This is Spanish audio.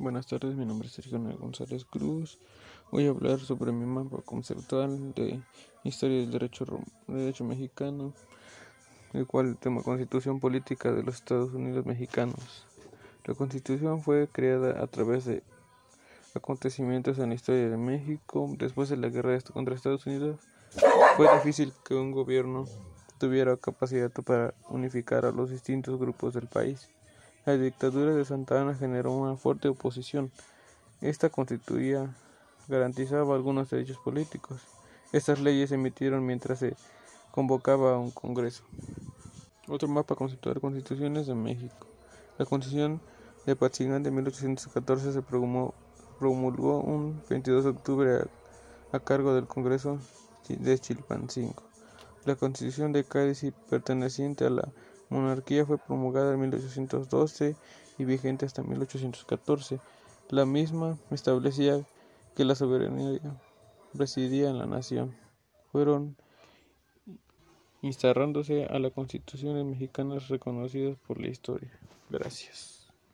Buenas tardes, mi nombre es Sergio González Cruz. Voy a hablar sobre mi mapa conceptual de historia del derecho, mexicano, el cual tema Constitución Política de los Estados Unidos Mexicanos. La Constitución fue creada a través de acontecimientos en la historia de México. Después de la guerra contra Estados Unidos, fue difícil que un gobierno tuviera capacidad para unificar a los distintos grupos del país. La dictadura de Santa Ana generó una fuerte oposición. Esta constituía garantizaba algunos derechos políticos. Estas leyes se emitieron mientras se convocaba a un congreso. Otro mapa conceptual Constituciones de México. La Constitución de Patzingán de 1814 se promulgó un 22 de octubre a, a cargo del Congreso de Chilpancingo. La Constitución de Cádiz perteneciente a la monarquía fue promulgada en 1812 y vigente hasta 1814. La misma establecía que la soberanía residía en la nación. Fueron instaurándose a las constituciones mexicanas reconocidas por la historia. Gracias.